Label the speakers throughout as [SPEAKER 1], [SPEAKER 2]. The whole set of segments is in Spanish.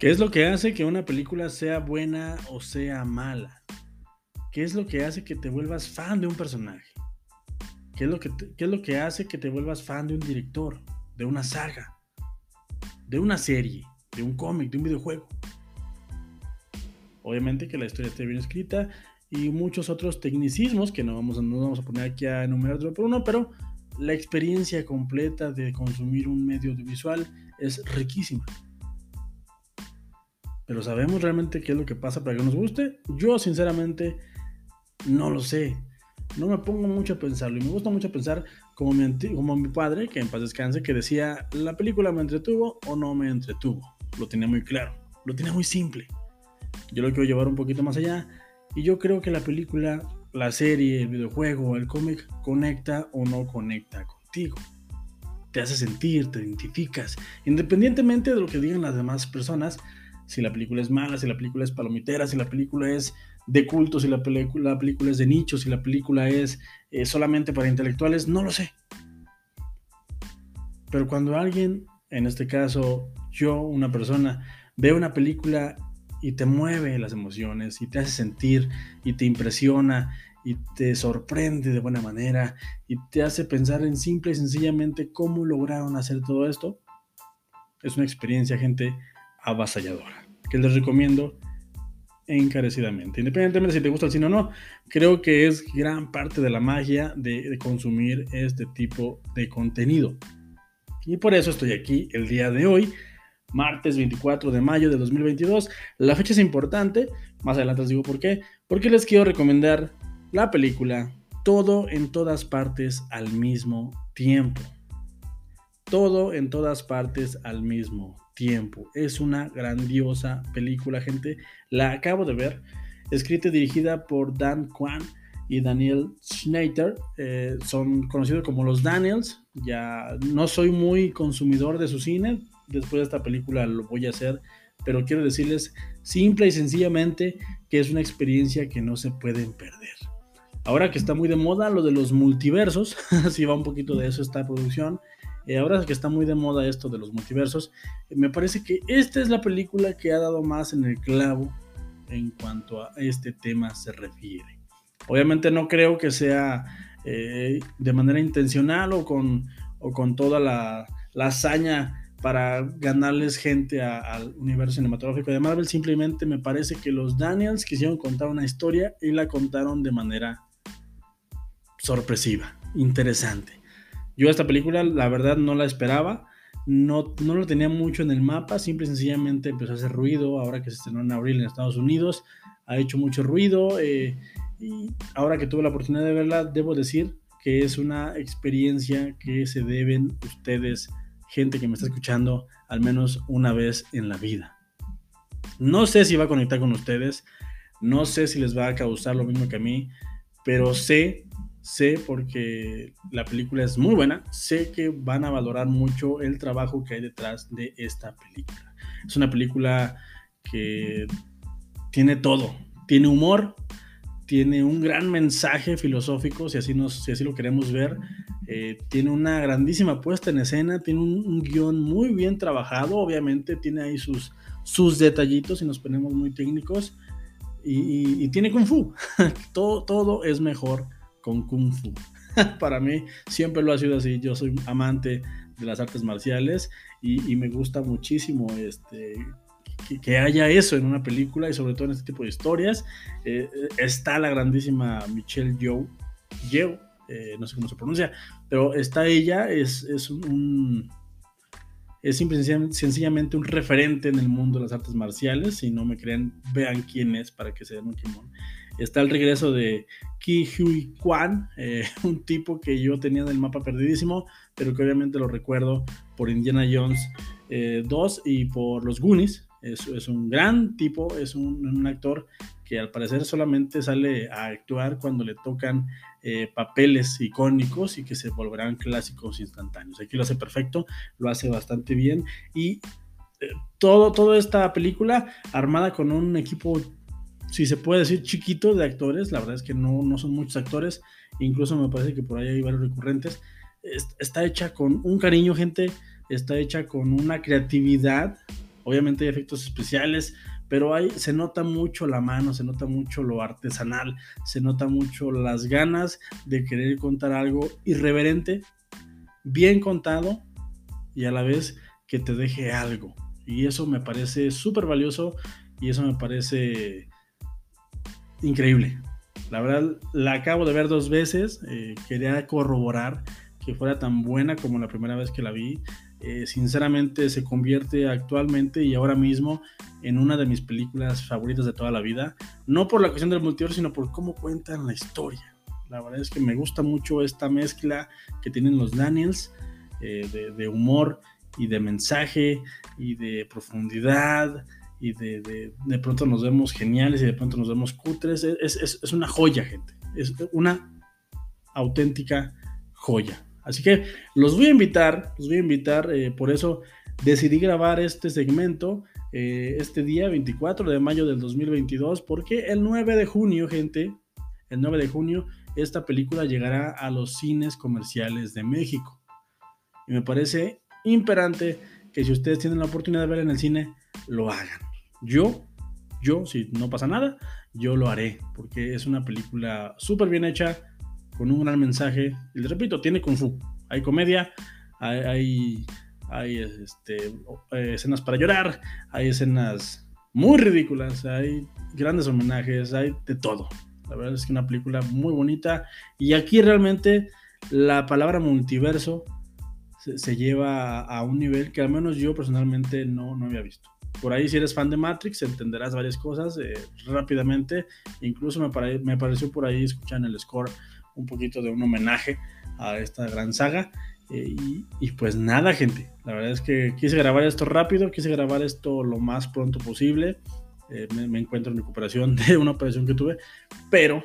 [SPEAKER 1] ¿Qué es lo que hace que una película sea buena o sea mala? ¿Qué es lo que hace que te vuelvas fan de un personaje? ¿Qué es lo que, qué es lo que hace que te vuelvas fan de un director, de una saga, de una serie, de un cómic, de un videojuego? Obviamente que la historia esté bien escrita y muchos otros tecnicismos que no vamos, no vamos a poner aquí a enumerar por uno, pero la experiencia completa de consumir un medio audiovisual es riquísima. Pero ¿sabemos realmente qué es lo que pasa para que nos guste? Yo sinceramente no lo sé. No me pongo mucho a pensarlo y me gusta mucho pensar como mi, como mi padre, que en paz descanse, que decía, la película me entretuvo o no me entretuvo. Lo tenía muy claro, lo tenía muy simple. Yo lo quiero llevar un poquito más allá y yo creo que la película, la serie, el videojuego, el cómic conecta o no conecta contigo. Te hace sentir, te identificas, independientemente de lo que digan las demás personas, si la película es mala, si la película es palomitera, si la película es de culto, si la película, la película es de nicho, si la película es eh, solamente para intelectuales, no lo sé. Pero cuando alguien, en este caso yo, una persona, ve una película y te mueve las emociones y te hace sentir y te impresiona y te sorprende de buena manera y te hace pensar en simple y sencillamente cómo lograron hacer todo esto, es una experiencia, gente, avasalladora, que les recomiendo encarecidamente. Independientemente si te gusta el cine o no, creo que es gran parte de la magia de, consumir este tipo de contenido. Y por eso estoy aquí el día de hoy, martes 24 de mayo de 2022. La fecha es importante, más adelante les digo por qué, porque les quiero recomendar la película Todo en todas partes al mismo tiempo. Todo en todas partes al mismo tiempo. Es una grandiosa película, gente. La acabo de ver. Escrita y dirigida por Dan Kwan y Daniel Schneider. Eh, son conocidos como los Daniels. Ya no soy muy consumidor de su cine. Después de esta película lo voy a hacer. Pero quiero decirles simple y sencillamente que es una experiencia que no se pueden perder. Ahora que está muy de moda lo de los multiversos, si va un poquito de eso esta producción, eh, ahora que está muy de moda esto de los multiversos, me parece que esta es la película que ha dado más en el clavo en cuanto a este tema se refiere. Obviamente no creo que sea eh, de manera intencional o con, o con toda la, hazaña para ganarles gente al universo cinematográfico de Marvel. Simplemente me parece que los Daniels quisieron contar una historia y la contaron de manera sorpresiva, interesante. Yo esta película, la verdad, no la esperaba. No, no lo tenía mucho en el mapa, simple y sencillamente empezó a hacer ruido ahora que se estrenó en abril en Estados Unidos. Ha hecho mucho ruido eh, y ahora que tuve la oportunidad de verla, debo decir que es una experiencia que se deben ustedes, gente que me está escuchando, al menos una vez en la vida. No sé si va a conectar con ustedes, no sé si les va a causar lo mismo que a mí, pero sé sé porque la película es muy buena, sé que van a valorar mucho el trabajo que hay detrás de esta película. Es una película que tiene todo, tiene humor, tiene un gran mensaje filosófico, si así, si así lo queremos ver, eh, tiene una grandísima puesta en escena, tiene un, guion muy bien trabajado, obviamente tiene ahí sus, sus detallitos y nos ponemos muy técnicos, y, y tiene kung fu, todo, todo es mejor con Kung Fu. Para mí siempre lo ha sido así. Yo soy amante de las artes marciales y, me gusta muchísimo este, que, haya eso en una película y sobre todo en este tipo de historias. Eh, está la grandísima Michelle Yeoh, Yeoh eh, no sé cómo se pronuncia, pero está ella, es, es un, es sencillamente un referente en el mundo de las artes marciales. Si no me creen, vean quién es para que se den un timón. Está el regreso de Ki Hui Kwan, eh, un tipo que yo tenía en el mapa perdidísimo, pero que obviamente lo recuerdo por Indiana Jones 2 eh, y por los Goonies. Es, un gran tipo, es un, actor que al parecer solamente sale a actuar cuando le tocan eh, papeles icónicos y que se volverán clásicos instantáneos. Aquí lo hace perfecto, lo hace bastante bien y todo, toda esta película armada con un equipo si se puede decir, chiquito de actores. La verdad es que no, no son muchos actores. Incluso me parece que por ahí hay varios recurrentes. Está hecha con un cariño, gente. Está hecha con una creatividad. Obviamente hay efectos especiales, pero ahí se nota mucho la mano, se nota mucho lo artesanal, se nota mucho las ganas de querer contar algo irreverente, bien contado y a la vez que te deje algo. Y eso me parece súper valioso y eso me parece increíble. La verdad, la acabo de ver dos veces, eh, quería corroborar que fuera tan buena como la primera vez que la vi. Eh, sinceramente se convierte actualmente y ahora mismo en una de mis películas favoritas de toda la vida. No por la cuestión del multiverso, sino por cómo cuentan la historia. La verdad es que me gusta mucho esta mezcla que tienen los Daniels eh, de, humor y de mensaje y de profundidad y de, de, pronto nos vemos geniales y de pronto nos vemos cutres. Es, es, es una joya, gente. Es una auténtica joya. Así que los voy a invitar, los voy a invitar, eh, por eso decidí grabar este segmento eh, este día 24 de mayo del 2022, porque el 9 de junio, gente, el 9 de junio, esta película llegará a los cines comerciales de México. Y me parece imperante que si ustedes tienen la oportunidad de verla en el cine, lo hagan. Yo, yo, si no pasa nada, yo lo haré, porque es una película súper bien hecha, con un gran mensaje. Y les repito, tiene kung fu. Hay comedia, hay, hay, este, eh, escenas para llorar, hay escenas muy ridículas, hay grandes homenajes, hay de todo. La verdad es que una película muy bonita. Y aquí realmente la palabra multiverso se, lleva a, un nivel que al menos yo personalmente no, no había visto. Por ahí si eres fan de Matrix entenderás varias cosas eh, rápidamente. Incluso me, me pareció por ahí escuchar en el score un poquito de un homenaje a esta gran saga. Eh, y, pues nada, gente. La verdad es que quise grabar esto rápido, quise grabar esto lo más pronto posible. Eh, me, encuentro en recuperación de una operación que tuve, pero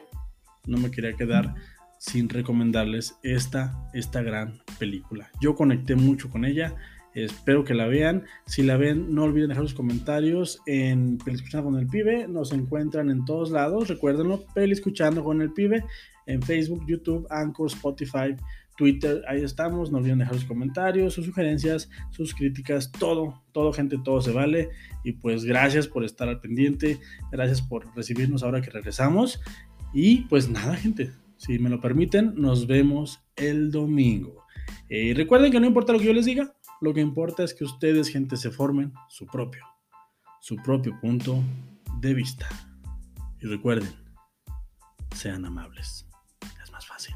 [SPEAKER 1] no me quería quedar sin recomendarles esta, esta gran película. Yo conecté mucho con ella. Espero que la vean. Si la ven, no olviden dejar los comentarios en Peli Escuchando con el Pibe. Nos encuentran en todos lados. Recuérdenlo, Peli Escuchando con el Pibe en Facebook, YouTube, Anchor, Spotify, Twitter, ahí estamos, no olviden dejar sus comentarios, sus sugerencias, sus críticas, todo, todo gente, todo se vale. Y pues gracias por estar al pendiente, gracias por recibirnos ahora que regresamos. Y pues nada, gente, si me lo permiten, nos vemos el domingo. Y recuerden que no importa lo que yo les diga, lo que importa es que ustedes, gente, se formen su propio, su propio punto de vista. Y recuerden, sean amables fácil.